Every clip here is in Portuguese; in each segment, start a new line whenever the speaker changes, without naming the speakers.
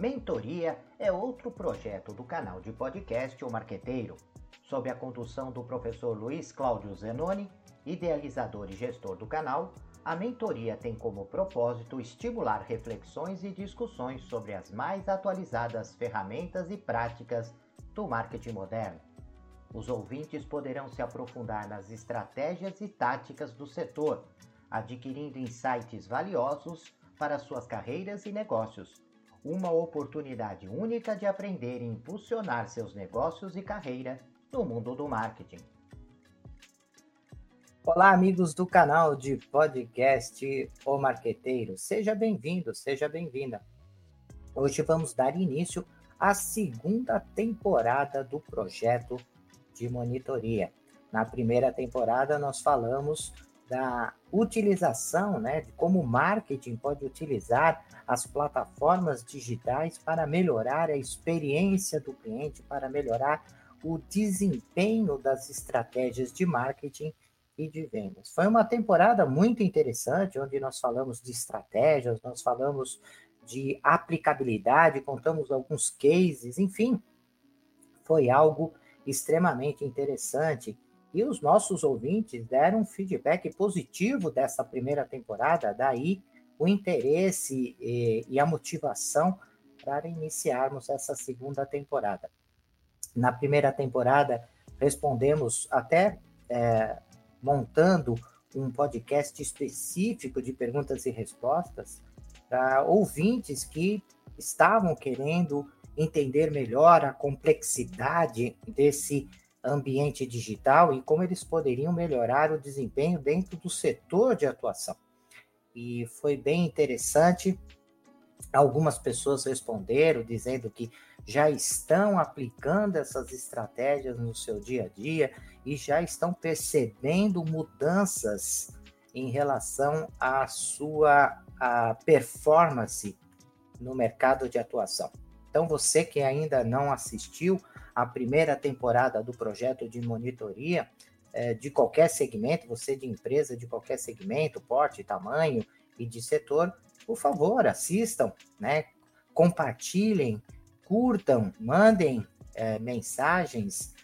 Mentoria é outro projeto do canal de podcast O Marqueteiro, sob a condução do professor Luiz Cláudio Zenoni, idealizador e gestor do canal. A mentoria tem como propósito estimular reflexões e discussões sobre as mais atualizadas ferramentas e práticas do marketing moderno. Os ouvintes poderão se aprofundar nas estratégias e táticas do setor, adquirindo insights valiosos para suas carreiras e negócios. Uma oportunidade única de aprender e impulsionar seus negócios e carreira no mundo do marketing.
Olá, amigos do canal de podcast O Marqueteiro. Seja bem-vindo, seja bem-vinda. Hoje vamos dar início à segunda temporada do projeto de monitoria. Na primeira temporada, nós falamos da utilização, né, de como o marketing pode utilizar as plataformas digitais para melhorar a experiência do cliente, para melhorar o desempenho das estratégias de marketing e de vendas. Foi uma temporada muito interessante, onde nós falamos de estratégias, nós falamos de aplicabilidade, contamos alguns cases, enfim, foi algo extremamente interessante. E os nossos ouvintes deram um feedback positivo dessa primeira temporada, daí o interesse e, e a motivação para iniciarmos essa segunda temporada. Na primeira temporada, respondemos até é, montando um podcast específico de perguntas e respostas para ouvintes que estavam querendo entender melhor a complexidade desse ambiente digital e como eles poderiam melhorar o desempenho dentro do setor de atuação. E foi bem interessante. Algumas pessoas responderam dizendo que já estão aplicando essas estratégias no seu dia a dia e já estão percebendo mudanças em relação à sua à performance no mercado de atuação. Então, você que ainda não assistiu à primeira temporada do projeto de monitoria é, de qualquer segmento, você de empresa de qualquer segmento, porte, tamanho e de setor, por favor, assistam, né? compartilhem, curtam, mandem é, mensagens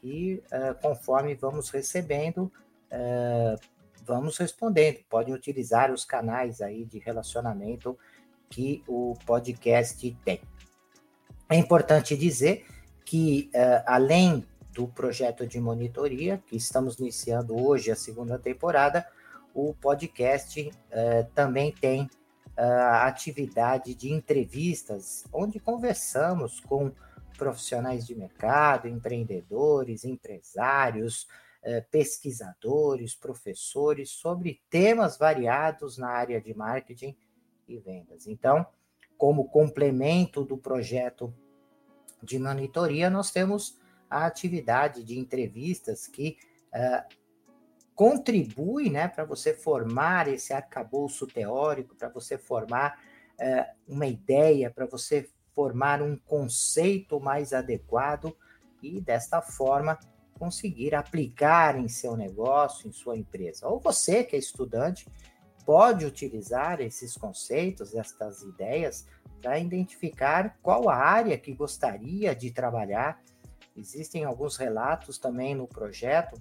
que, é, conforme vamos recebendo, é, vamos respondendo. Podem utilizar os canais aí de relacionamento que o podcast tem. É importante dizer que, uh, além do projeto de monitoria, que estamos iniciando hoje a segunda temporada, o podcast uh, também tem a uh, atividade de entrevistas, onde conversamos com profissionais de mercado, empreendedores, empresários, pesquisadores, professores, sobre temas variados na área de marketing e vendas. Então, como complemento do projeto de monitoria, nós temos a atividade de entrevistas que uh, contribui né, para você formar esse arcabouço teórico, para você formar uh, uma ideia, para você formar um conceito mais adequado e, desta forma, conseguir aplicar em seu negócio, em sua empresa. Ou você que é estudante, pode utilizar esses conceitos, estas ideias, para identificar qual a área que gostaria de trabalhar. Existem alguns relatos também no projeto,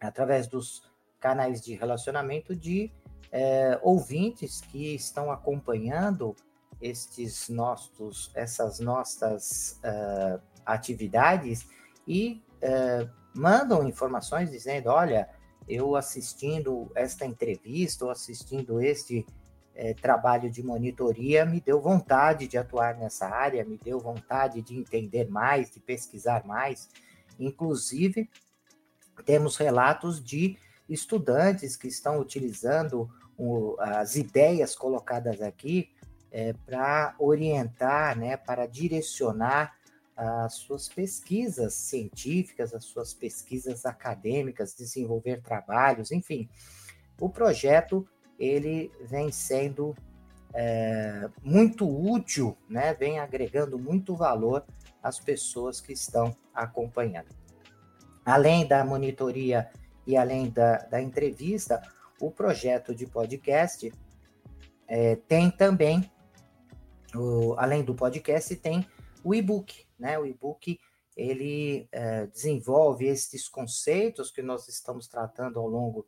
através dos canais de relacionamento, de é, ouvintes que estão acompanhando estes nossos, essas nossas uh, atividades e uh, mandam informações dizendo, olha, eu assistindo esta entrevista ou assistindo este é, trabalho de monitoria me deu vontade de atuar nessa área, me deu vontade de entender mais, de pesquisar mais. Inclusive, temos relatos de estudantes que estão utilizando o, as ideias colocadas aqui é, para orientar, né, para direcionar as suas pesquisas científicas, as suas pesquisas acadêmicas, desenvolver trabalhos, enfim. O projeto ele vem sendo é, muito útil, né? vem agregando muito valor às pessoas que estão acompanhando. Além da monitoria e além da, da entrevista, o projeto de podcast é, tem também o, além do podcast, tem o e-book, né? O e-book ele é, desenvolve esses conceitos que nós estamos tratando ao longo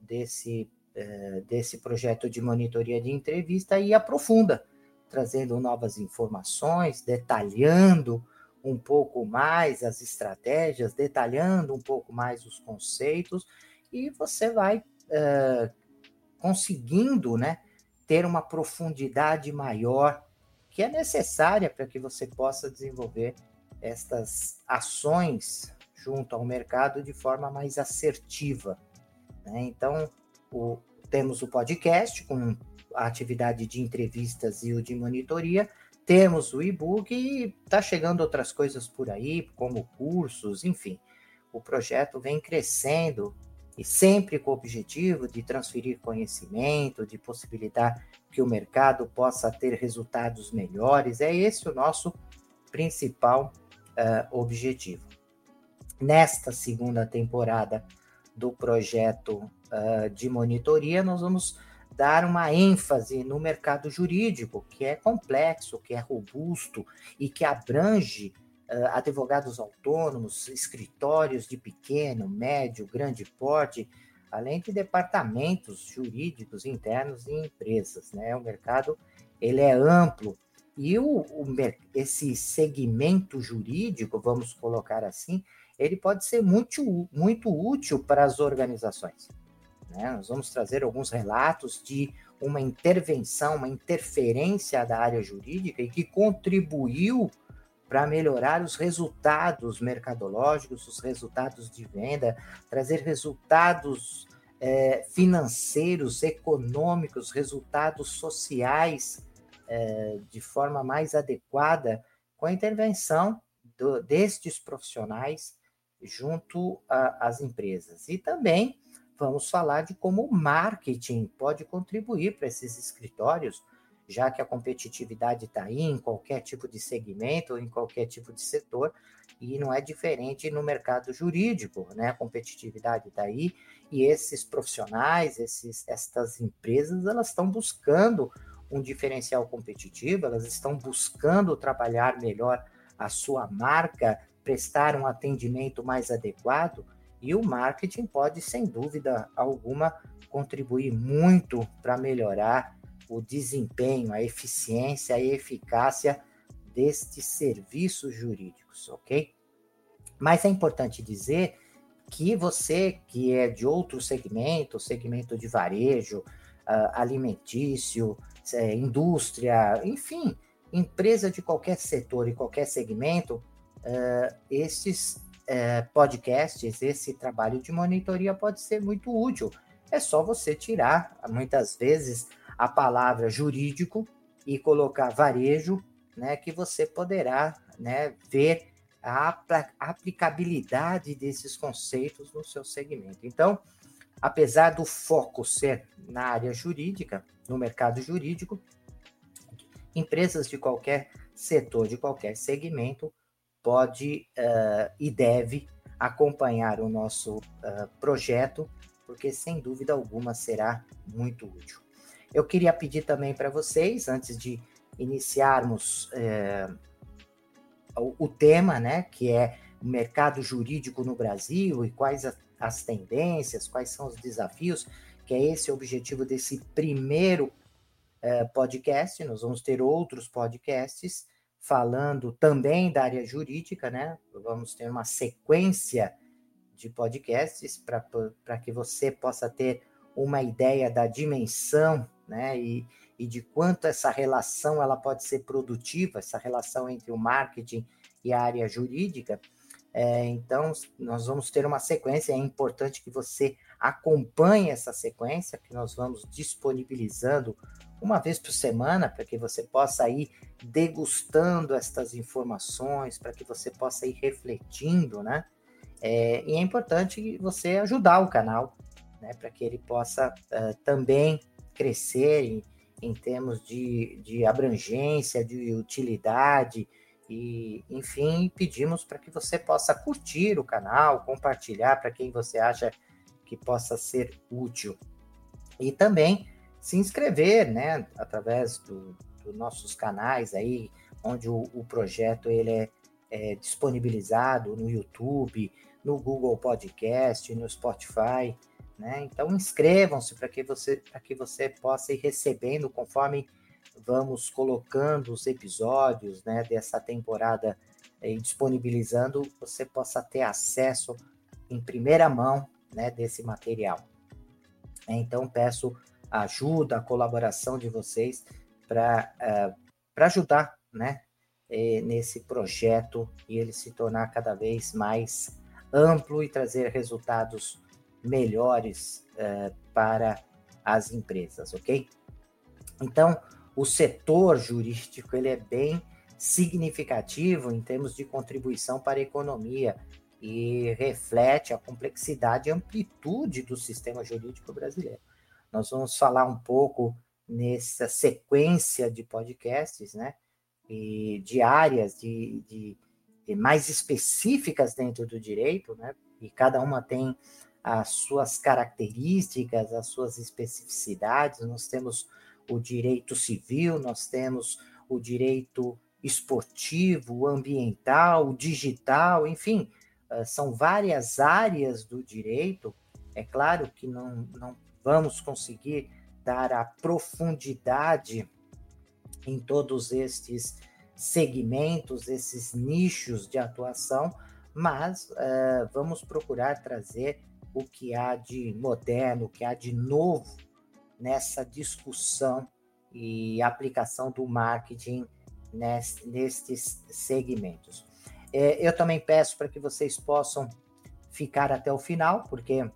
desse, é, desse projeto de monitoria de entrevista e aprofunda, trazendo novas informações, detalhando um pouco mais as estratégias, detalhando um pouco mais os conceitos, e você vai é, conseguindo né, ter uma profundidade maior que é necessária para que você possa desenvolver estas ações junto ao mercado de forma mais assertiva. Né? Então, o, temos o podcast com a atividade de entrevistas e o de monitoria, temos o e-book e está chegando outras coisas por aí, como cursos, enfim. O projeto vem crescendo e sempre com o objetivo de transferir conhecimento, de possibilitar que o mercado possa ter resultados melhores. É esse o nosso principal uh, objetivo. Nesta segunda temporada do projeto uh, de monitoria, nós vamos dar uma ênfase no mercado jurídico, que é complexo, que é robusto e que abrange uh, advogados autônomos, escritórios de pequeno, médio, grande porte, além de departamentos jurídicos internos e empresas. Né? O mercado ele é amplo e o, o, esse segmento jurídico, vamos colocar assim, ele pode ser muito, muito útil para as organizações. Né? Nós vamos trazer alguns relatos de uma intervenção, uma interferência da área jurídica e que contribuiu para melhorar os resultados mercadológicos, os resultados de venda, trazer resultados é, financeiros, econômicos, resultados sociais é, de forma mais adequada com a intervenção do, destes profissionais junto às empresas. E também vamos falar de como o marketing pode contribuir para esses escritórios já que a competitividade está aí em qualquer tipo de segmento ou em qualquer tipo de setor, e não é diferente no mercado jurídico, né? A competitividade está aí e esses profissionais, esses, estas empresas, elas estão buscando um diferencial competitivo, elas estão buscando trabalhar melhor a sua marca, prestar um atendimento mais adequado, e o marketing pode, sem dúvida alguma, contribuir muito para melhorar o desempenho, a eficiência, a eficácia destes serviços jurídicos, ok? Mas é importante dizer que você que é de outro segmento, segmento de varejo, uh, alimentício, é, indústria, enfim, empresa de qualquer setor e qualquer segmento, uh, uh, podcasts, esse trabalho de monitoria pode ser muito útil. É só você tirar, muitas vezes, a palavra jurídico e colocar varejo, né, que você poderá né, ver a aplicabilidade desses conceitos no seu segmento. Então, apesar do foco ser na área jurídica, no mercado jurídico, empresas de qualquer setor, de qualquer segmento, pode uh, e deve acompanhar o nosso uh, projeto, porque sem dúvida alguma será muito útil. Eu queria pedir também para vocês, antes de iniciarmos é, o, o, tema, né, que é o mercado jurídico no Brasil e quais a, as tendências, quais são os desafios, que é esse o objetivo desse primeiro podcast. Nós vamos ter outros podcasts falando também da área jurídica, né? Vamos ter uma sequência de podcasts para que você possa ter uma ideia da dimensão né? E, e de quanto essa relação ela pode ser produtiva, essa relação entre o marketing e a área jurídica. É, então, nós vamos ter uma sequência. É importante que você acompanhe essa sequência, que nós vamos disponibilizando uma vez por semana, para que você possa ir degustando estas informações, para que você possa ir refletindo, né? É, e é importante você ajudar o canal, né, para que ele possa uh, também crescer em, em termos de, de abrangência, de utilidade, e enfim, pedimos para que você possa curtir o canal, compartilhar para quem você acha que possa ser útil. E também se inscrever, né, através do, dos nossos canais aí, onde o, o projeto ele é, é, disponibilizado no YouTube, no Google Podcast, no Spotify, né? Então inscrevam-se para que você para que você possa ir recebendo conforme vamos colocando os episódios, né, dessa temporada e disponibilizando, você possa ter acesso em primeira mão, né, desse material. Então peço ajuda, a colaboração de vocês para uh, para ajudar, né, nesse projeto e ele se tornar cada vez mais amplo e trazer resultados melhores uh, para as empresas, ok? Então, o setor jurídico ele é bem significativo em termos de contribuição para a economia e reflete a complexidade e amplitude do sistema jurídico brasileiro. Nós vamos falar um pouco nessa sequência de podcasts, né? E de áreas de, de, de mais específicas dentro do direito, né? E cada uma tem as suas características, as suas especificidades. Nós temos o direito civil, nós temos o direito esportivo, ambiental, digital, enfim, ah, são várias áreas do direito. É claro que não, não vamos conseguir dar a profundidade em todos estes segmentos, esses nichos de atuação, mas uh, vamos procurar trazer o que há de moderno, o que há de novo nessa discussão e aplicação do marketing nestes segmentos. É, eu também peço para que vocês possam ficar até o final, porque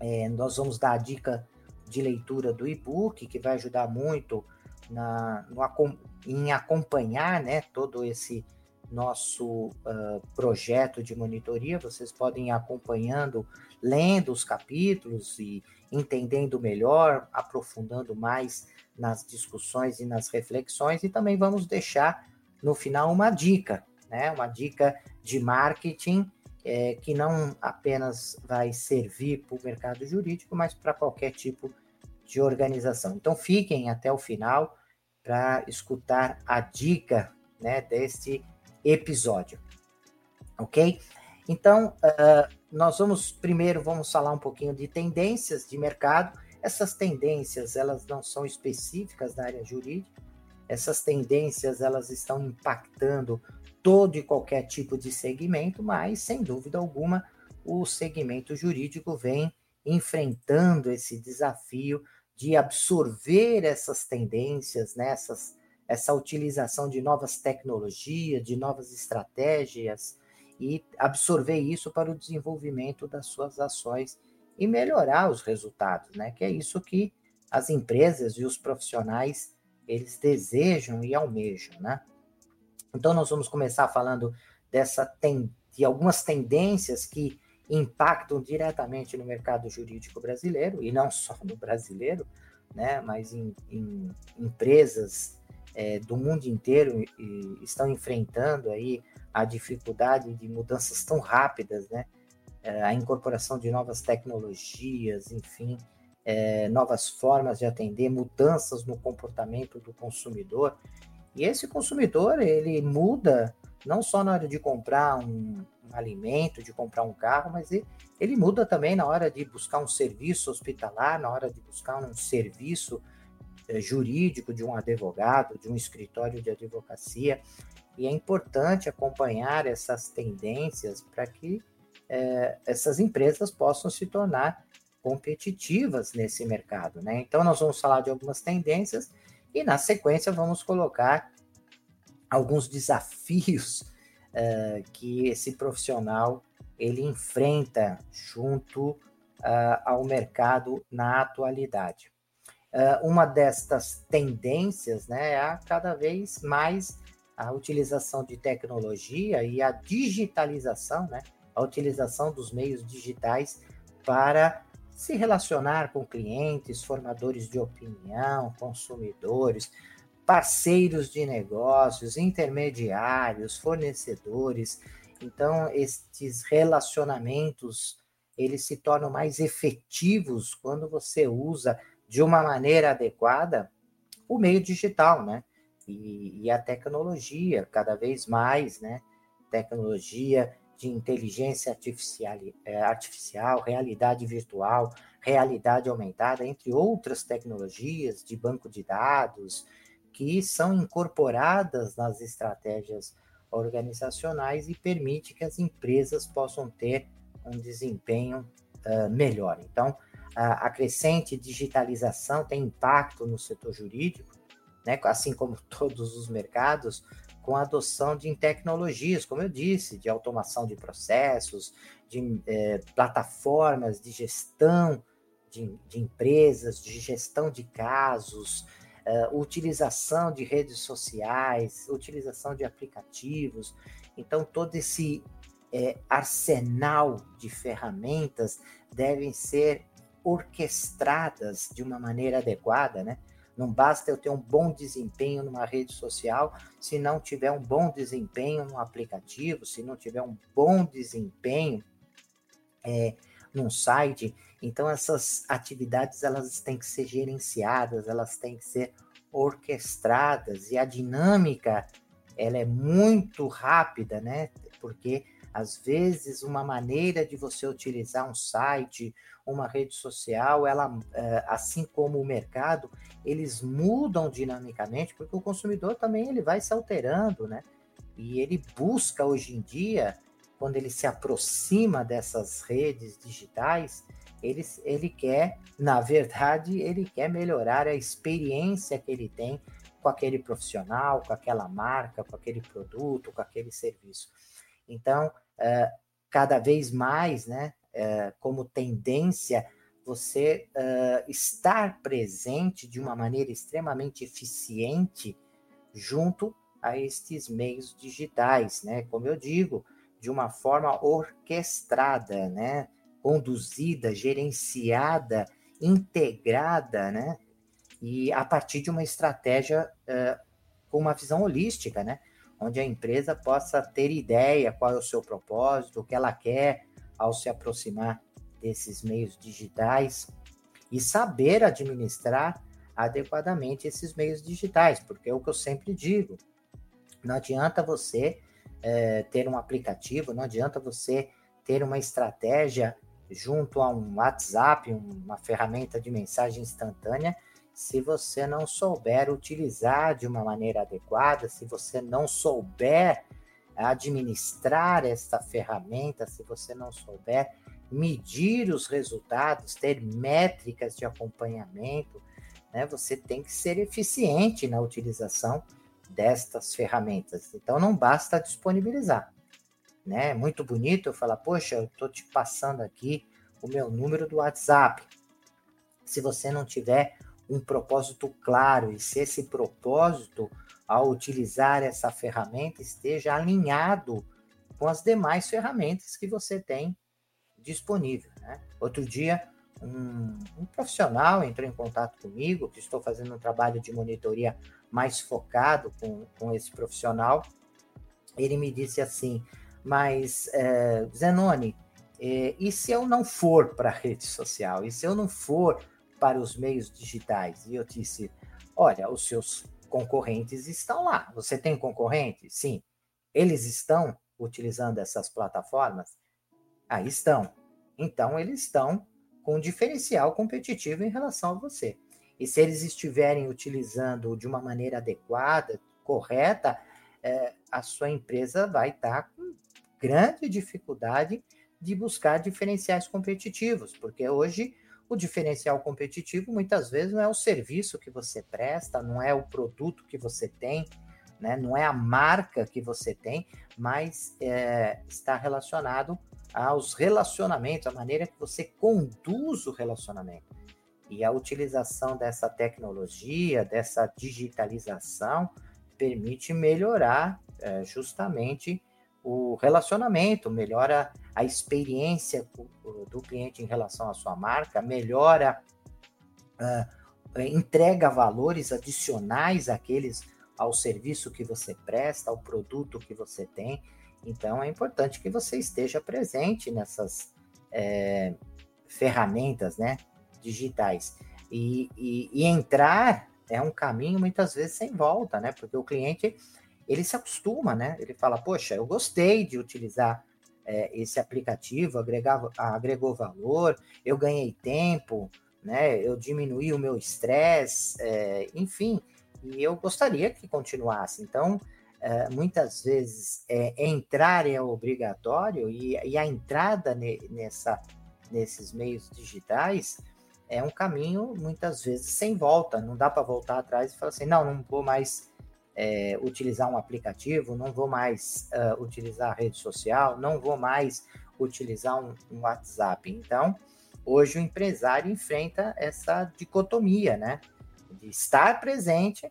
é, nós vamos dar a dica de leitura do e-book, que vai ajudar muito na, no, em acompanhar né, todo esse nosso uh, projeto de monitoria. Vocês podem ir acompanhando, lendo os capítulos e entendendo melhor, aprofundando mais nas discussões e nas reflexões. E também vamos deixar no final uma dica, né? Uma dica de marketing é, que não apenas vai servir para o mercado jurídico, mas para qualquer tipo de organização. Então fiquem até o final para escutar a dica né, deste episódio, ok? Então, uh, nós vamos primeiro vamos falar um pouquinho de tendências de mercado. Essas tendências elas não são específicas da área jurídica. Essas tendências elas estão impactando todo e qualquer tipo de segmento, mas sem dúvida alguma o segmento jurídico vem enfrentando esse desafio de absorver essas tendências, né, essa utilização de novas tecnologias, de novas estratégias e absorver isso para o desenvolvimento das suas ações e melhorar os resultados, né? Que é isso que as empresas e os profissionais eles desejam e almejam, né? Então nós vamos começar falando dessa tem, de algumas tendências que impactam diretamente no mercado jurídico brasileiro e não só no brasileiro, né? Mas em, em empresas é, do mundo inteiro e, estão enfrentando aí a dificuldade de mudanças tão rápidas, né? É, a incorporação de novas tecnologias, enfim, é, novas formas de atender, mudanças no comportamento do consumidor. E esse consumidor, ele muda não só na hora de comprar um, um alimento, de comprar um carro, mas ele, ele, muda também na hora de buscar um serviço hospitalar, na hora de buscar um serviço é, jurídico de um advogado, de um escritório de advocacia. E é importante acompanhar essas tendências para que é, essas empresas possam se tornar competitivas nesse mercado. Né? Então, nós vamos falar de algumas tendências e, na sequência, vamos colocar alguns desafios é, que esse profissional ele enfrenta junto uh, ao mercado na atualidade. Uh, uma destas tendências né, é a cada vez mais a utilização de tecnologia e a digitalização, né, a utilização dos meios digitais para se relacionar com clientes, formadores de opinião, consumidores, parceiros de negócios, intermediários, fornecedores. Então, estes relacionamentos eles se tornam mais efetivos quando você usa de uma maneira adequada o meio digital, né? E, e a tecnologia, cada vez mais, né? Tecnologia de inteligência artificial, é, artificial, realidade virtual, realidade aumentada, entre outras tecnologias de banco de dados, que são incorporadas nas estratégias organizacionais e permite que as empresas possam ter um desempenho uh, melhor. Então, a, crescente digitalização tem impacto no setor jurídico, né, assim como todos os mercados, com a adoção de tecnologias, como eu disse, de automação de processos, de eh, plataformas de gestão de, de, empresas, de gestão de casos, uh, utilização de redes sociais, utilização de aplicativos. Então, todo esse é, arsenal de ferramentas devem ser orquestradas de uma maneira adequada, né? Não basta eu ter um bom desempenho numa rede social se não tiver um bom desempenho no aplicativo, se não tiver um bom desempenho é, num site. Então essas atividades elas têm que ser gerenciadas, elas têm que ser orquestradas e a dinâmica ela é muito rápida, né? Porque às vezes uma maneira de você utilizar um site, uma rede social, ela, é, assim como o mercado, eles mudam dinamicamente, porque o consumidor também ele vai se alterando, né? E ele busca hoje em dia, quando ele se aproxima dessas redes digitais, ele, ele quer, na verdade, ele quer melhorar a experiência que ele tem com aquele profissional, com aquela marca, com aquele produto, com aquele serviço. Então, cada vez mais, né, uh, como tendência, você uh, estar presente de uma maneira extremamente eficiente junto a estes meios digitais, né? Como eu digo, de uma forma orquestrada, né? conduzida, gerenciada, integrada, né? E a partir de uma estratégia uh, com uma visão holística, né? Onde a empresa possa ter ideia qual é o seu propósito, o que ela quer ao se aproximar desses meios digitais e saber administrar adequadamente esses meios digitais, porque é o que eu sempre digo. Não adianta você é, ter um aplicativo, não adianta você ter uma estratégia junto a um WhatsApp, uma ferramenta de mensagem instantânea, se você não souber utilizar de uma maneira adequada, se você não souber administrar esta ferramenta, se você não souber medir os resultados, ter métricas de acompanhamento, né, você tem que ser eficiente na utilização destas ferramentas. Então não basta disponibilizar né? Muito bonito eu falar, poxa, eu estou te passando aqui o meu número do WhatsApp. Se você não tiver um propósito claro e se esse propósito, ao utilizar essa ferramenta, esteja alinhado com as demais ferramentas que você tem disponível. Né? Outro dia, um, um, profissional entrou em contato comigo, que estou fazendo um trabalho de monitoria mais focado com, com esse profissional. Ele me disse assim: mas, é, Zenoni, é, e se eu não for para a rede social? E se eu não for para os meios digitais? E eu disse: olha, os seus concorrentes estão lá. Você tem concorrente? Sim. Eles estão utilizando essas plataformas? Aí ah, estão. Então, eles estão com um diferencial competitivo em relação a você. E se eles estiverem utilizando de uma maneira adequada, correta, é, a sua empresa vai estar tá com grande dificuldade de buscar diferenciais competitivos, porque hoje o diferencial competitivo muitas vezes não é o serviço que você presta, não é o produto que você tem, né? não é a marca que você tem, mas é, está relacionado aos relacionamentos, a maneira que você conduz o relacionamento. E a utilização dessa tecnologia, dessa digitalização, permite melhorar é, justamente o relacionamento, melhora a experiência do cliente em relação à sua marca, melhora, uh, entrega valores adicionais àqueles ao serviço que você presta, ao produto que você tem. Então é importante que você esteja presente nessas é, ferramentas, né, digitais e, e, e entrar é um caminho muitas vezes sem volta, né? Porque o cliente ele se acostuma, né? Ele fala, poxa, eu gostei de utilizar é, esse aplicativo, agregava, agregou valor, eu ganhei tempo, né? Eu diminuí o meu estresse, é, enfim, e eu gostaria que continuasse. Então, é, muitas vezes é, entrar é obrigatório e, e a entrada ne, nessa, nesses meios digitais é um caminho muitas vezes sem volta. Não dá para voltar atrás e falar assim, não, não vou mais é, utilizar um aplicativo, não vou mais uh, utilizar a rede social, não vou mais utilizar um, um, WhatsApp. Então, hoje o empresário enfrenta essa dicotomia, né? De estar presente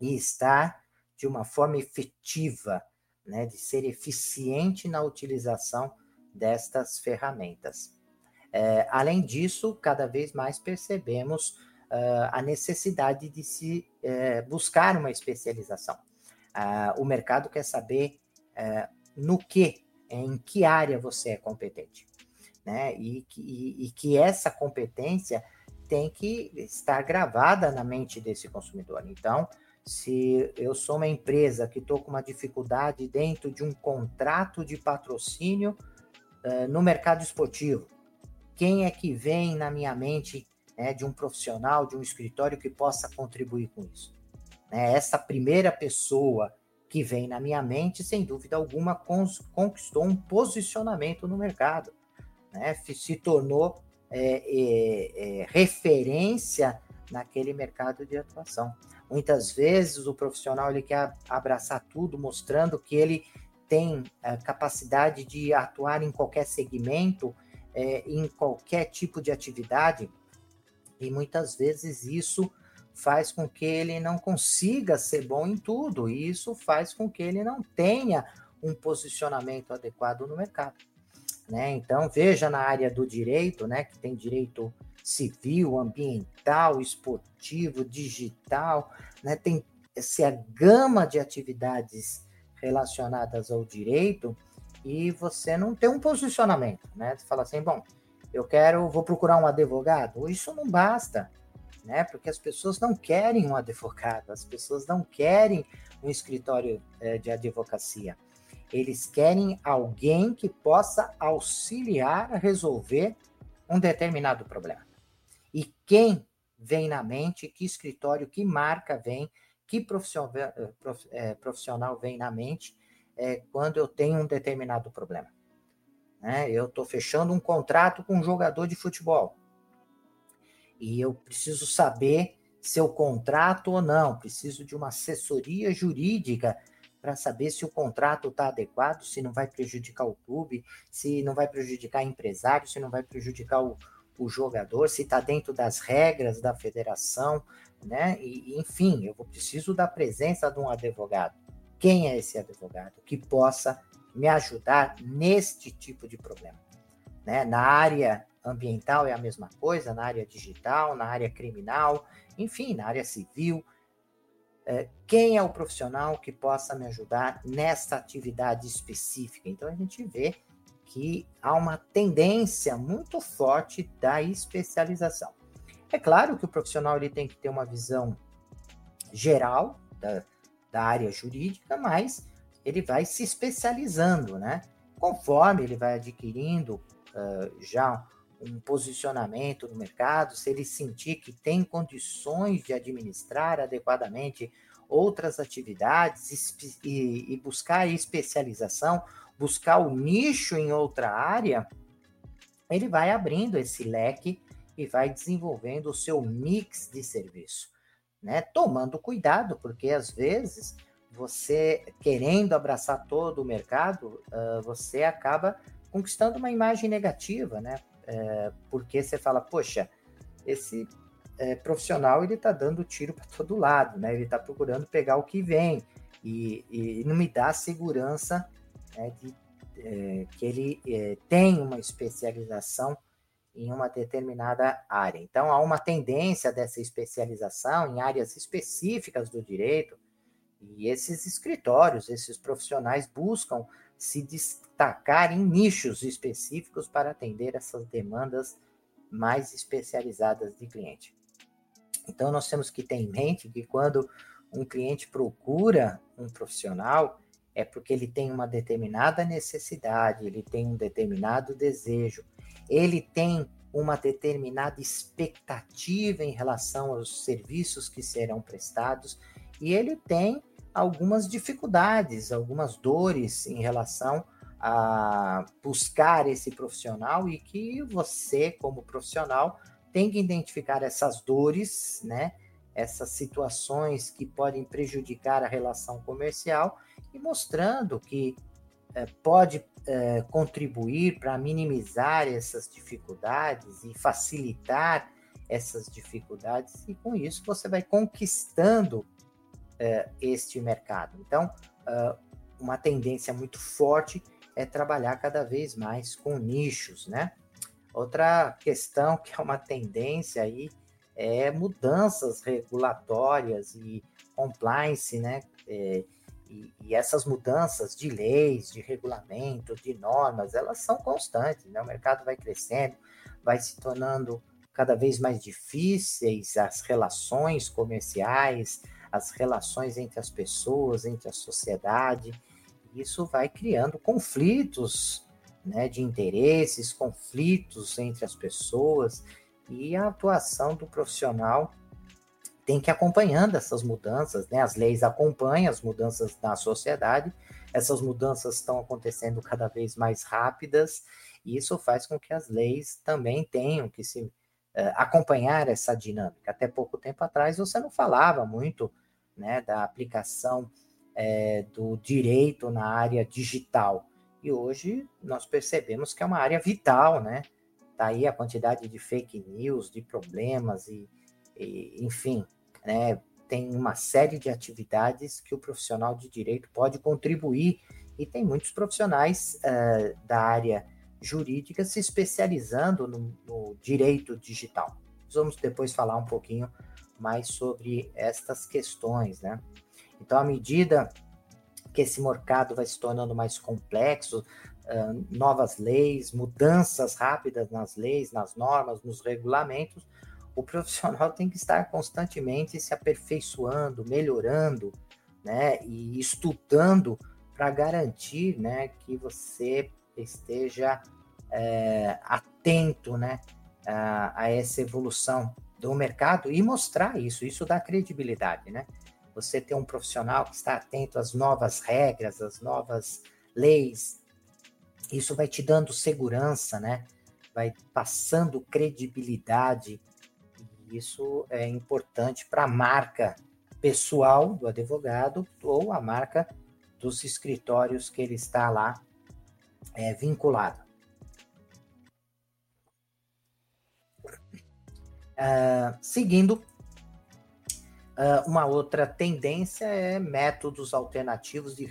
e estar de uma forma efetiva, né? De ser eficiente na utilização destas ferramentas. É, além disso, cada vez mais percebemos uh, a necessidade de se uh, buscar uma especialização. Uh, o mercado quer saber eh, no que, em que área você é competente. Né? E, e, que essa competência tem que estar gravada na mente desse consumidor. Então, se eu sou uma empresa que estou com uma dificuldade dentro de um contrato de patrocínio uh, no mercado esportivo, quem é que vem na minha mente né, de um profissional, de um escritório que possa contribuir com isso. Né? Essa primeira pessoa que vem na minha mente, sem dúvida alguma, conquistou um posicionamento no mercado, né? se tornou é, é, é, referência naquele mercado de atuação. Muitas vezes o profissional ele quer abraçar tudo, mostrando que ele tem a capacidade de atuar em qualquer segmento, é, em qualquer tipo de atividade, e muitas vezes isso faz com que ele não consiga ser bom em tudo, e isso faz com que ele não tenha um posicionamento adequado no mercado. Né? Então, veja na área do direito, né, que tem direito civil, ambiental, esportivo, digital, né, tem essa gama de atividades relacionadas ao direito e você não tem um posicionamento, né? Você fala assim, bom, eu quero, vou procurar um advogado. Isso não basta, né? Porque as pessoas não querem um advogado, as pessoas não querem um escritório é, de advocacia. Eles querem alguém que possa auxiliar a resolver um determinado problema. E quem vem na mente, que escritório, que marca vem, que profissional, eh, eh, profissional vem na mente é, quando eu tenho um determinado problema. Né? Eu estou fechando um contrato com um jogador de futebol. E eu preciso saber se eu contrato ou não. Preciso de uma assessoria jurídica para saber se o contrato está adequado, se não vai prejudicar o clube, se não vai prejudicar o empresário, se não vai prejudicar o, o jogador, se está dentro das regras da federação, né? E, enfim, eu preciso da presença de um advogado. Quem é esse advogado que possa me ajudar neste tipo de problema. Né? Na área ambiental é a mesma coisa, na área digital, na área criminal, enfim, na área civil. É, quem é o profissional que possa me ajudar nessa atividade específica? Então a gente vê que há uma tendência muito forte da especialização. É claro que o profissional ele tem que ter uma visão geral da, da área jurídica, mas ele vai se especializando, né? Conforme ele vai adquirindo uh, já um posicionamento no mercado, se ele sentir que tem condições de administrar adequadamente outras atividades e, e buscar especialização, buscar o nicho em outra área, ele vai abrindo esse leque e vai desenvolvendo o seu mix de serviço, né? Tomando cuidado, porque às vezes você querendo abraçar todo o mercado, uh, você acaba conquistando uma imagem negativa, né? Uh, porque você fala, poxa, esse uh, profissional ele está dando tiro para todo lado, né? Ele está procurando pegar o que vem e, e não me dá segurança né, de eh, que ele eh, tem uma especialização em uma determinada área. Então, há uma tendência dessa especialização em áreas específicas do direito, e esses escritórios, esses profissionais buscam se destacar em nichos específicos para atender essas demandas mais especializadas de cliente. Então, nós temos que ter em mente que quando um cliente procura um profissional, é porque ele tem uma determinada necessidade, ele tem um determinado desejo, ele tem uma determinada expectativa em relação aos serviços que serão prestados e ele tem algumas dificuldades, algumas dores em relação a buscar esse profissional e que você, como profissional, tem que identificar essas dores, né? Essas situações que podem prejudicar a relação comercial e mostrando que é, pode é, contribuir para minimizar essas dificuldades e facilitar essas dificuldades, e com isso você vai conquistando é, este mercado. Então, uh, uma tendência muito forte é trabalhar cada vez mais com nichos, né? Outra questão que é uma tendência aí é mudanças regulatórias e compliance, né? É, e, e, essas mudanças de leis, de regulamento, de normas, elas são constantes, né? O mercado vai crescendo, vai se tornando cada vez mais difíceis as relações comerciais, as relações entre as pessoas, entre a sociedade. Isso vai criando conflitos né, de interesses, conflitos entre as pessoas e a atuação do profissional tem que ir acompanhando essas mudanças, né? As leis acompanham as mudanças na sociedade, essas mudanças estão acontecendo cada vez mais rápidas, e isso faz com que as leis também tenham que se uh, acompanhar essa dinâmica. Até pouco tempo atrás você não falava muito né, da aplicação é, do direito na área digital. E hoje nós percebemos que é uma área vital, né? Tá aí a quantidade de fake news, de problemas e, e enfim, né? Tem uma série de atividades que o profissional de direito pode contribuir e tem muitos profissionais uh, da área jurídica se especializando no, no direito digital. Vamos depois falar um pouquinho mais sobre estas questões, né? Então, à medida que esse mercado vai se tornando mais complexo, uh, novas leis, mudanças rápidas nas leis, nas normas, nos regulamentos, o profissional tem que estar constantemente se aperfeiçoando, melhorando, né, e estudando para garantir, né, que você esteja é, atento, né, a, a, essa evolução do mercado e mostrar isso, isso dá credibilidade, né? você ter um profissional que está atento às novas regras, às novas leis, isso vai te dando segurança, né? Vai passando credibilidade. E isso é importante para a marca pessoal do advogado ou a marca dos escritórios que ele está lá é, vinculado. Uh, seguindo Uh, uma outra tendência é métodos alternativos de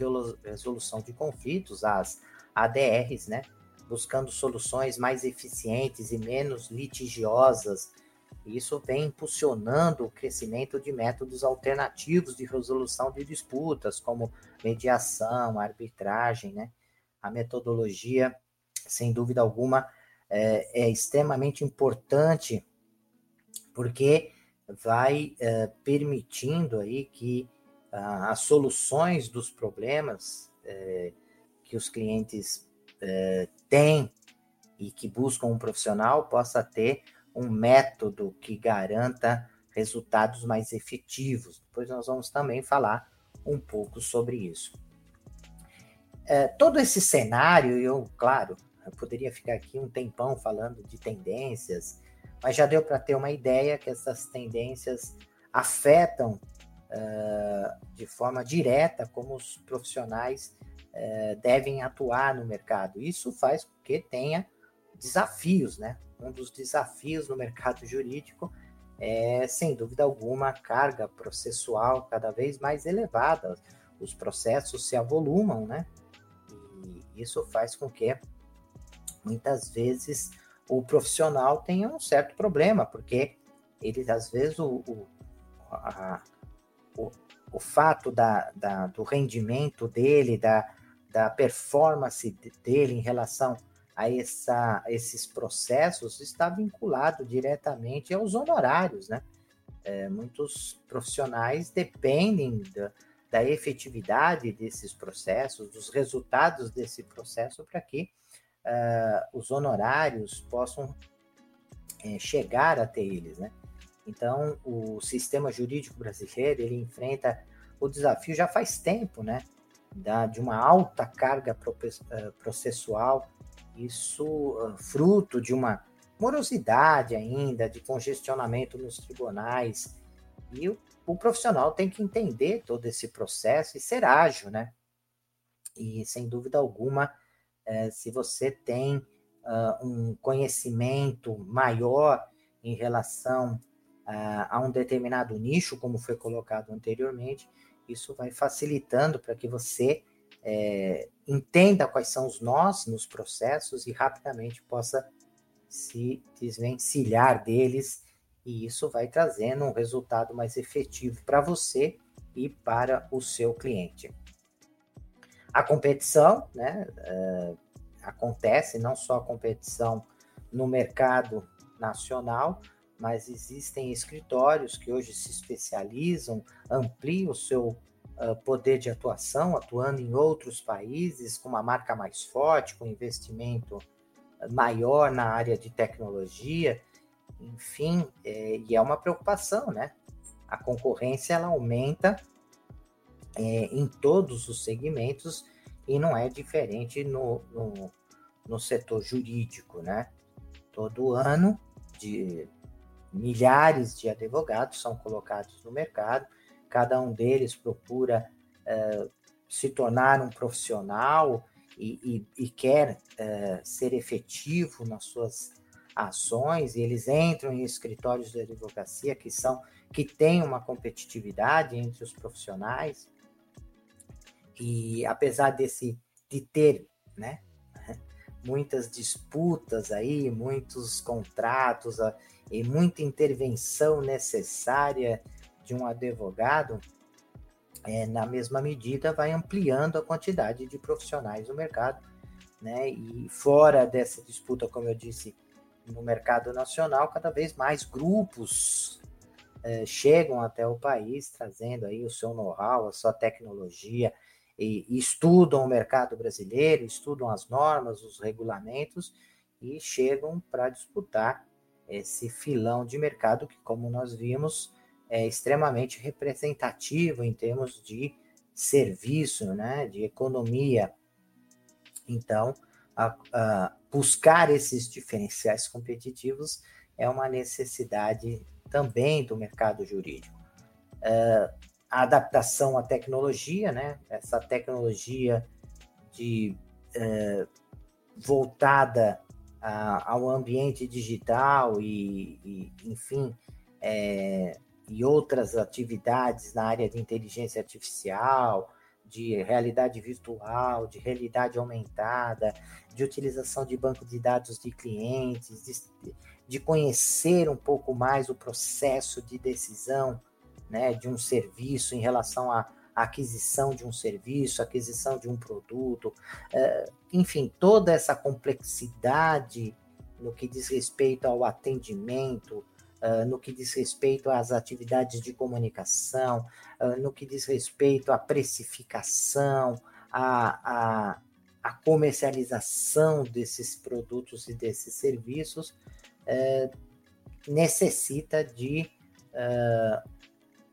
resolução de conflitos, as ADRs, né? Buscando soluções mais eficientes e menos litigiosas. Isso vem impulsionando o crescimento de métodos alternativos de resolução de disputas, como mediação, arbitragem, né? A metodologia, sem dúvida alguma, é, é extremamente importante, porque vai uh, permitindo aí que uh, as soluções dos problemas uh, que os clientes eh, têm e que buscam um profissional possa ter um método que garanta resultados mais efetivos. Depois nós vamos também falar um pouco sobre isso. todo esse cenário, eu, claro, eu poderia ficar aqui um tempão falando de tendências, mas já deu para ter uma ideia que essas tendências afetam uh, de forma direta como os profissionais uh, devem atuar no mercado. Isso faz com que tenha desafios, né? Um dos desafios no mercado jurídico é, sem dúvida alguma, a carga processual cada vez mais elevada. Os processos se avolumam, né? E isso faz com que muitas vezes o profissional tenha um certo problema, porque ele, às vezes, o, o, a, o, o fato da, da, do rendimento dele, da, da performance dele em relação a essa, esses processos está vinculado diretamente aos honorários, né? é, muitos profissionais dependem da, da efetividade desses processos, dos resultados desse processo, para que uh, os honorários possam é, chegar até eles, né? Então, o sistema jurídico brasileiro ele enfrenta o desafio já faz tempo, né? Da, de uma alta carga eh, processual, isso uh, fruto de uma morosidade ainda, de congestionamento nos tribunais. E o, o profissional tem que entender todo esse processo e ser ágil, né? E, sem dúvida alguma, eh, se você tem uh, um conhecimento maior em relação uh, a um determinado nicho, como foi colocado anteriormente, isso vai facilitando para que você é, entenda quais são os nós nos processos e rapidamente possa se desvencilhar deles, e isso vai trazendo um resultado mais efetivo para você e para o seu cliente. A competição, né, uh, acontece, não só a competição no mercado nacional, mas existem escritórios que hoje se especializam, ampliam o seu uh, poder de atuação, atuando em outros países com uma marca mais forte, com investimento maior na área de tecnologia, enfim, é, e é uma preocupação, né? A concorrência ela aumenta é, em todos os segmentos e não é diferente no, no, no setor jurídico, né? Todo ano, de milhares de advogados são colocados no mercado, cada um deles procura uh, se tornar um profissional e, e, e quer uh, ser efetivo nas suas ações, e eles entram em escritórios de advocacia que são que têm uma competitividade entre os profissionais e apesar desse de ter, né, muitas disputas aí, muitos contratos e muita intervenção necessária de um advogado, é, na mesma medida vai ampliando a quantidade de profissionais no mercado, né? E fora dessa disputa, como eu disse, no mercado nacional, cada vez mais grupos é, chegam até o país trazendo aí o seu know-how, a sua tecnologia, e, e estudam o mercado brasileiro, estudam as normas, os regulamentos e chegam para disputar esse filão de mercado que, como nós vimos, é extremamente representativo em termos de serviço, né, de economia. Então, a, a buscar esses diferenciais competitivos é uma necessidade também do mercado jurídico. Uh, a adaptação à tecnologia, né? Essa tecnologia de é, voltada a, ao ambiente digital e, e enfim, é, e outras atividades na área de inteligência artificial, de realidade virtual, de realidade aumentada, de utilização de banco de dados de clientes, de, de conhecer um pouco mais o processo de decisão né, de um serviço em relação à aquisição de um serviço, aquisição de um produto, é, enfim, toda essa complexidade no que diz respeito ao atendimento, uh, no que diz respeito às atividades de comunicação, uh, no que diz respeito à precificação, à, à, à comercialização desses produtos e desses serviços, uh, necessita de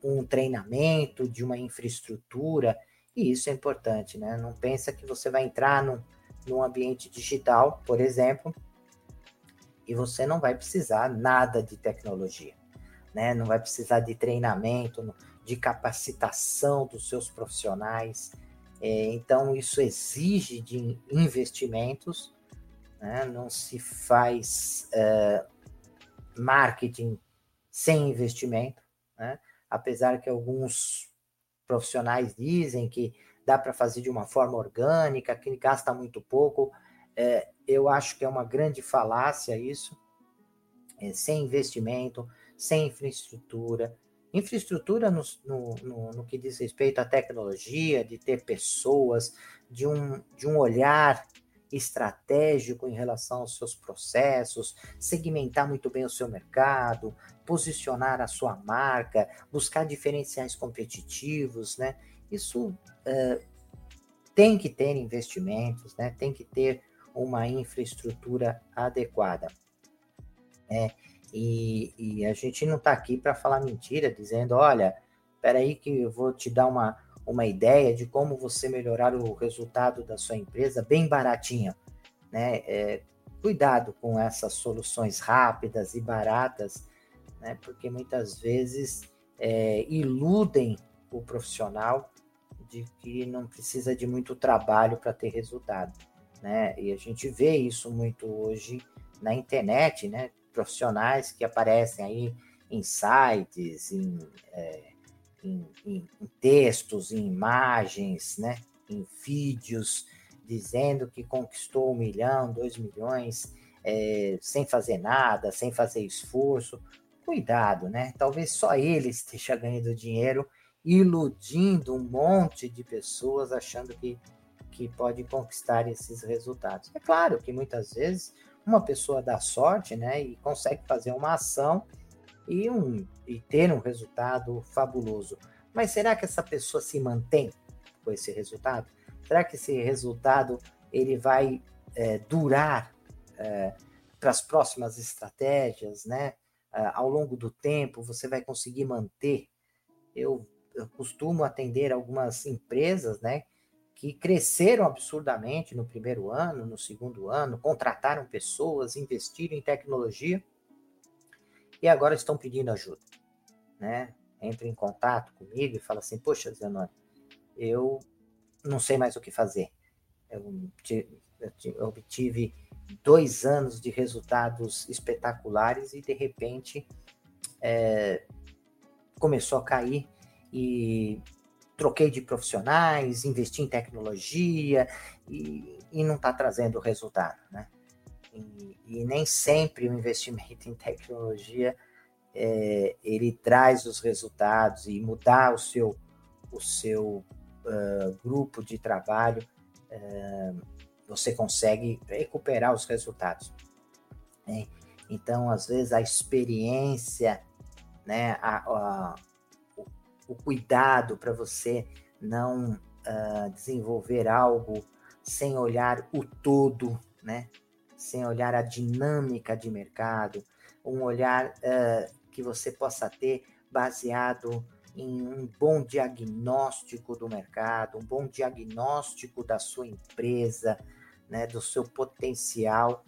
um treinamento, de uma infraestrutura, e isso é importante, né? Não pensa que você vai entrar num, num ambiente digital, por exemplo, e você não vai precisar nada de tecnologia, né? Não vai precisar de treinamento, de capacitação dos seus profissionais. É, então, isso exige de investimentos, né? Não se faz é, marketing sem investimento, né? Apesar que alguns profissionais dizem que dá para fazer de uma forma orgânica, que gasta muito pouco. É, eu acho que é uma grande falácia isso, é, sem investimento, sem infraestrutura. Infraestrutura no, no, no, no, que diz respeito à tecnologia, de ter pessoas, de um, de um olhar estratégico em relação aos seus processos, segmentar muito bem o seu mercado, posicionar a sua marca, buscar diferenciais competitivos, né? Isso uh, tem que ter investimentos, né? Tem que ter uma infraestrutura adequada. É, e, e a gente não está aqui para falar mentira, dizendo, olha, espera aí que eu vou te dar uma, uma ideia de como você melhorar o resultado da sua empresa bem baratinho, né? É, cuidado com essas soluções rápidas e baratas, né? Porque muitas vezes é, iludem o profissional de que não precisa de muito trabalho para ter resultado, né? E a gente vê isso muito hoje na internet, né? Profissionais que aparecem aí em sites, em, é, em, em, em textos, em imagens, né? Em vídeos, dizendo que conquistou um milhão, dois milhões, é, sem fazer nada, sem fazer esforço. Cuidado, né? Talvez só ele esteja ganhando dinheiro, iludindo um monte de pessoas, achando que, que pode conquistar esses resultados. É claro que muitas vezes uma pessoa dá sorte, né, e consegue fazer uma ação e, um, e ter um resultado fabuloso. Mas será que essa pessoa se mantém com esse resultado? Será que esse resultado ele vai é, durar é, para as próximas estratégias, né? É, ao longo do tempo, você vai conseguir manter. Eu, eu costumo atender algumas empresas, né? Que cresceram absurdamente no primeiro ano, no segundo ano, contrataram pessoas, investiram em tecnologia e agora estão pedindo ajuda, né? Entra em contato comigo e fala assim: Poxa, Zenoni, eu não sei mais o que fazer. Eu obtive dois anos de resultados espetaculares e de repente é, começou a cair e troquei de profissionais, investi em tecnologia e, e não está trazendo resultado, né? E, e, nem sempre o investimento em tecnologia é, ele traz os resultados e mudar o seu o seu uh, grupo de trabalho, uh, você consegue recuperar os resultados. Né? Então, às vezes, a experiência, né, a, a, o, o, cuidado para você não uh, desenvolver algo sem olhar o todo, né? sem olhar a dinâmica de mercado, um olhar uh, que você possa ter baseado em um bom diagnóstico do mercado, um bom diagnóstico da sua empresa, né, do seu potencial.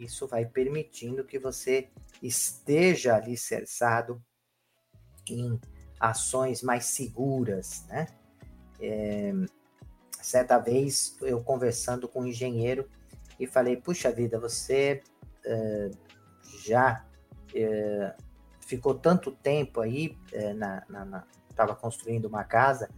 Isso vai permitindo que você esteja alicerçado em ações mais seguras, né? É, certa vez eu conversando com um engenheiro e falei, puxa vida, você é, já é, ficou tanto tempo aí, é, na, estava construindo uma casa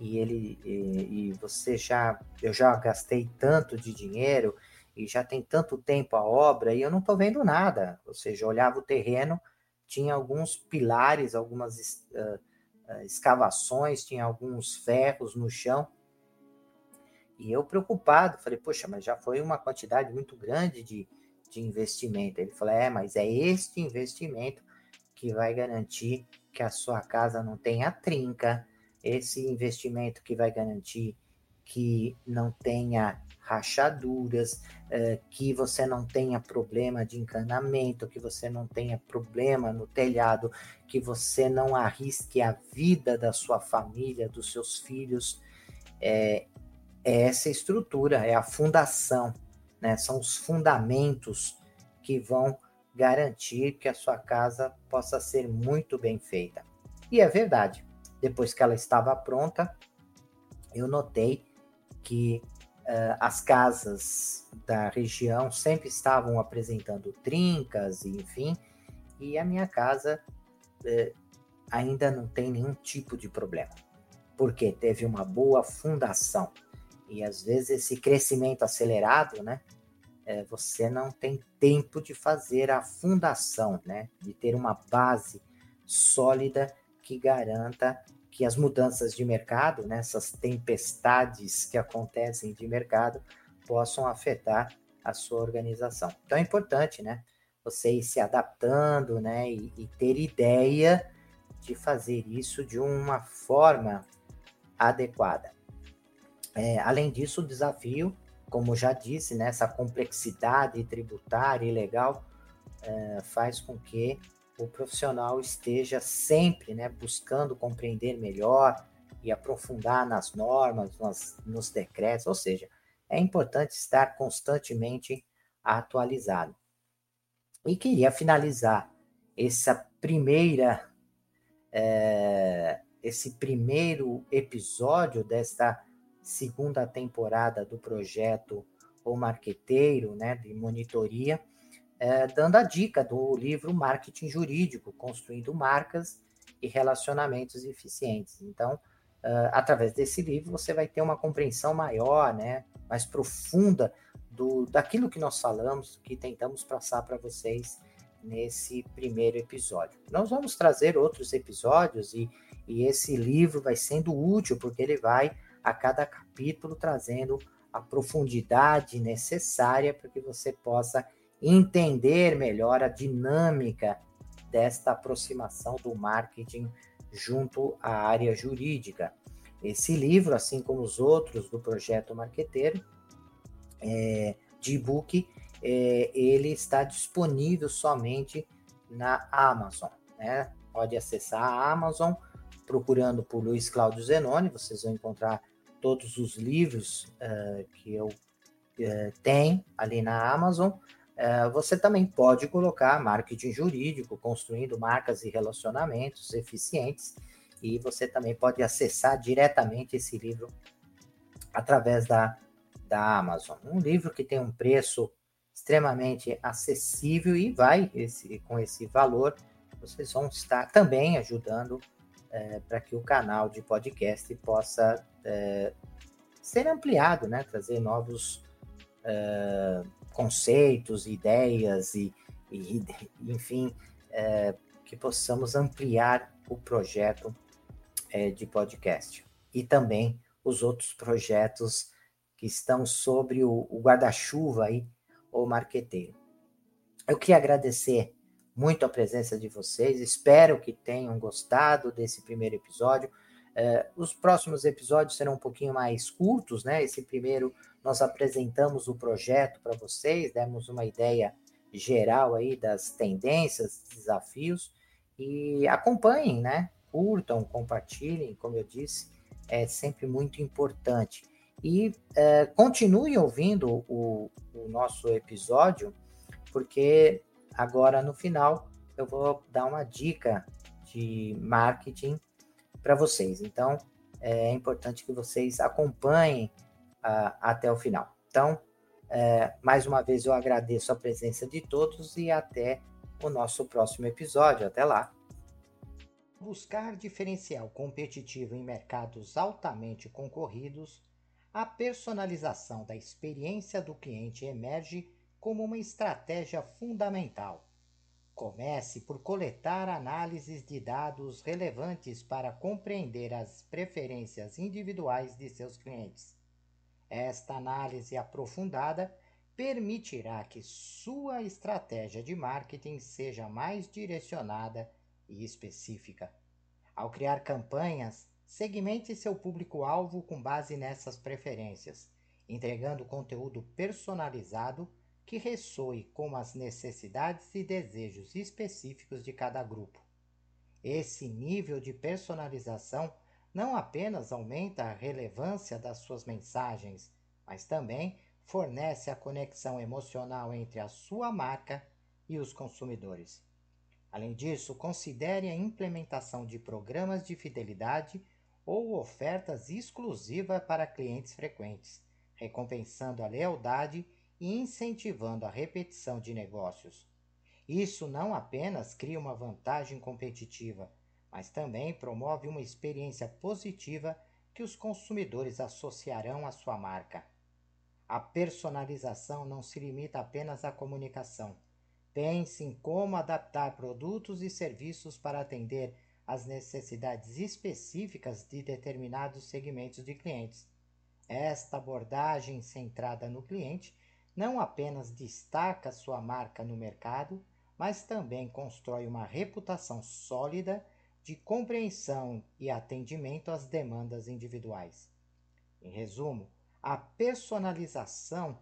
e ele e, e, você já eu já gastei tanto de dinheiro e já tem tanto tempo a obra e eu não estou vendo nada. Ou seja, olhava o terreno, tinha alguns pilares, algumas uh, escavações, tinha alguns ferros no chão. E eu preocupado, falei, poxa, mas já foi uma quantidade muito grande de, de investimento. Ele falou, é, mas é este investimento que vai garantir que a sua casa não tenha trinca, esse investimento que vai garantir que não tenha rachaduras, eh, que você não tenha problema de encanamento, que você não tenha problema no telhado, que você não arrisque a vida da sua família, dos seus filhos. É, é essa estrutura, é a fundação, né? são os fundamentos que vão garantir que a sua casa possa ser muito bem feita. E é verdade. Depois que ela estava pronta, eu notei que uh, as casas da região sempre estavam apresentando trincas, enfim, e a minha casa uh, ainda não tem nenhum tipo de problema, porque teve uma boa fundação. E às vezes esse crescimento acelerado, né, é, você não tem tempo de fazer a fundação, né? De ter uma base sólida que garanta que as mudanças de mercado, né, tempestades que acontecem de mercado, possam afetar a sua organização. Então é importante, né? você ir se adaptando, né, e, e ter ideia de fazer isso de uma forma adequada. É, além disso, o desafio, como já disse, né, essa complexidade tributária e legal é, faz com que o profissional esteja sempre né, buscando compreender melhor e aprofundar nas normas, nas, nos decretos, ou seja, é importante estar constantemente atualizado. E queria finalizar essa primeira, é, esse primeiro episódio desta segunda temporada do projeto O Marqueteiro, né, de monitoria, é, dando a dica do livro Marketing Jurídico, Construindo Marcas e Relacionamentos Eficientes. Então, uh, através desse livro, você vai ter uma compreensão maior, né, mais profunda do, daquilo que nós falamos, que tentamos passar para vocês nesse primeiro episódio. Nós vamos trazer outros episódios e, e esse livro vai sendo útil, porque ele vai, a cada capítulo, trazendo a profundidade necessária para que você possa entender melhor a dinâmica desta aproximação do marketing junto à área jurídica. Esse livro, assim como os outros do projeto Marqueteiro, é, de e-book, é, ele está disponível somente na Amazon. Né? Pode acessar a Amazon procurando por Luiz Cláudio Zenoni, vocês vão encontrar todos os livros uh, que eu uh, tenho ali na Amazon. Uh, você também pode colocar marketing jurídico, construindo marcas e relacionamentos eficientes, e você também pode acessar diretamente esse livro através da da Amazon. Um livro que tem um preço extremamente acessível e vai esse, com esse valor, vocês vão estar também ajudando é, para que o canal de podcast possa é, ser ampliado, né? trazer novos é, conceitos, ideias e, e enfim, é, que possamos ampliar o projeto é, de podcast e também os outros projetos que estão sobre o, o guarda-chuva aí, ou marqueteiro. Eu queria agradecer muito a presença de vocês, espero que tenham gostado desse primeiro episódio. Uh, os próximos episódios serão um pouquinho mais curtos, né? Esse primeiro nós apresentamos o projeto para vocês, demos uma ideia geral aí das tendências, desafios e acompanhem, né? Curtam, compartilhem, como eu disse, é sempre muito importante. E é, continue ouvindo o, o nosso episódio, porque agora no final eu vou dar uma dica de marketing para vocês. Então é importante que vocês acompanhem uh, até o final. Então, é, mais uma vez eu agradeço a presença de todos e até o nosso próximo episódio. Até lá!
Buscar diferencial competitivo em mercados altamente concorridos a personalização da experiência do cliente emerge como uma estratégia fundamental. Comece por coletar análises de dados relevantes para compreender as preferências individuais de seus clientes. Esta análise aprofundada permitirá que sua estratégia de marketing seja mais direcionada e específica. Ao criar campanhas, Segmente seu público-alvo com base nessas preferências, entregando conteúdo personalizado que ressoe com as necessidades e desejos específicos de cada grupo. Esse nível de personalização não apenas aumenta a relevância das suas mensagens, mas também fornece a conexão emocional entre a sua marca e os consumidores. Além disso, considere a implementação de programas de fidelidade ou ofertas exclusivas para clientes frequentes, recompensando a lealdade e incentivando a repetição de negócios. Isso não apenas cria uma vantagem competitiva, mas também promove uma experiência positiva que os consumidores associarão à sua marca. A personalização não se limita apenas à comunicação. Pense em como adaptar produtos e serviços para atender as necessidades específicas de determinados segmentos de clientes. Esta abordagem centrada no cliente não apenas destaca sua marca no mercado,
mas também constrói uma reputação sólida de compreensão e atendimento às demandas individuais. Em resumo, a personalização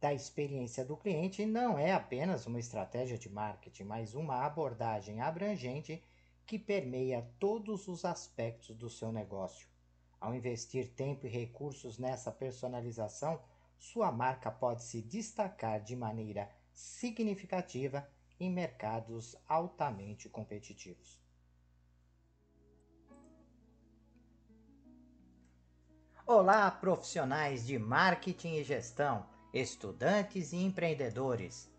da experiência do cliente não é apenas uma estratégia de marketing, mas uma abordagem abrangente que permeia todos os aspectos do seu negócio. Ao investir tempo e recursos nessa personalização, sua marca pode se destacar de maneira significativa em mercados altamente competitivos. Olá, profissionais de marketing e gestão, estudantes e empreendedores.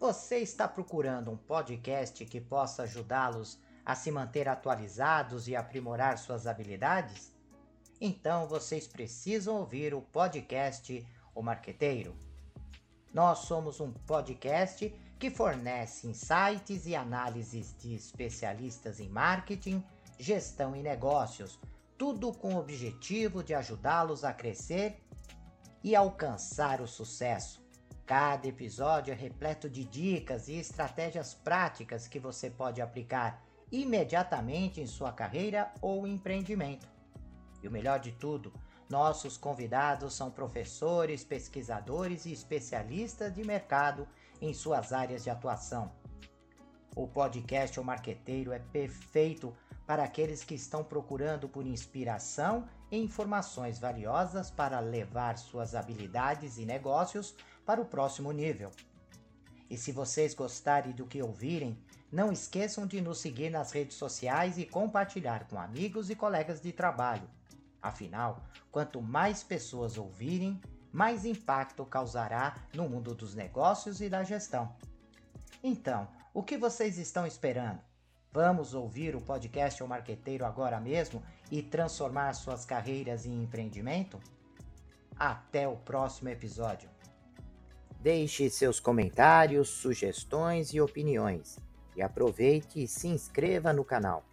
Você está procurando um podcast que possa ajudá-los a se manter atualizados e aprimorar suas habilidades? Então vocês precisam ouvir o podcast O Marqueteiro. Nós somos um podcast que fornece insights e análises de especialistas em marketing, gestão e negócios tudo com o objetivo de ajudá-los a crescer e alcançar o sucesso. Cada episódio é repleto de dicas e estratégias práticas que você pode aplicar imediatamente em sua carreira ou empreendimento. E o melhor de tudo, nossos convidados são professores, pesquisadores e especialistas de mercado em suas áreas de atuação. O podcast O Marqueteiro é perfeito para aqueles que estão procurando por inspiração e informações valiosas para levar suas habilidades e negócios para o próximo nível. E se vocês gostarem do que ouvirem, não esqueçam de nos seguir nas redes sociais e compartilhar com amigos e colegas de trabalho. Afinal, quanto mais pessoas ouvirem, mais impacto causará no mundo dos negócios e da gestão. Então, o que vocês estão esperando? Vamos ouvir o podcast O Marqueteiro agora mesmo e transformar suas carreiras em empreendimento? Até o próximo episódio. Deixe seus comentários, sugestões e opiniões. E aproveite e se inscreva no canal.